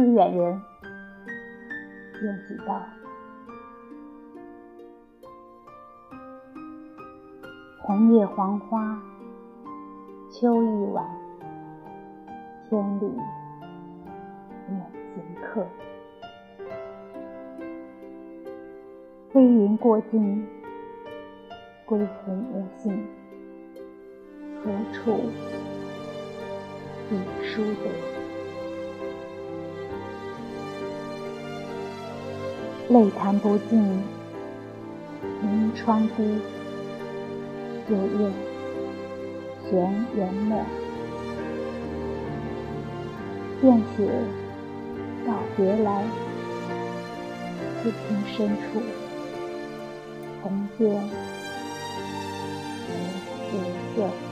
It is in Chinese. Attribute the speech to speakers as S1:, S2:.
S1: 远人，愿几道。红叶黄花，秋意晚，千里念行客。飞云过尽，归鸿无信，何处觅书得？泪弹不尽，明窗低。九月，悬帘幕，便写告别来。此情深处，重见无此色。